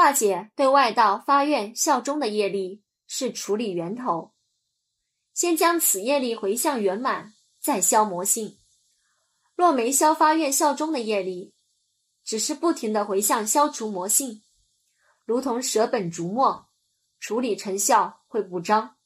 化解对外道发愿效忠的业力是处理源头，先将此业力回向圆满，再消魔性。若没消发愿效忠的业力，只是不停的回向消除魔性，如同舍本逐末，处理成效会不彰。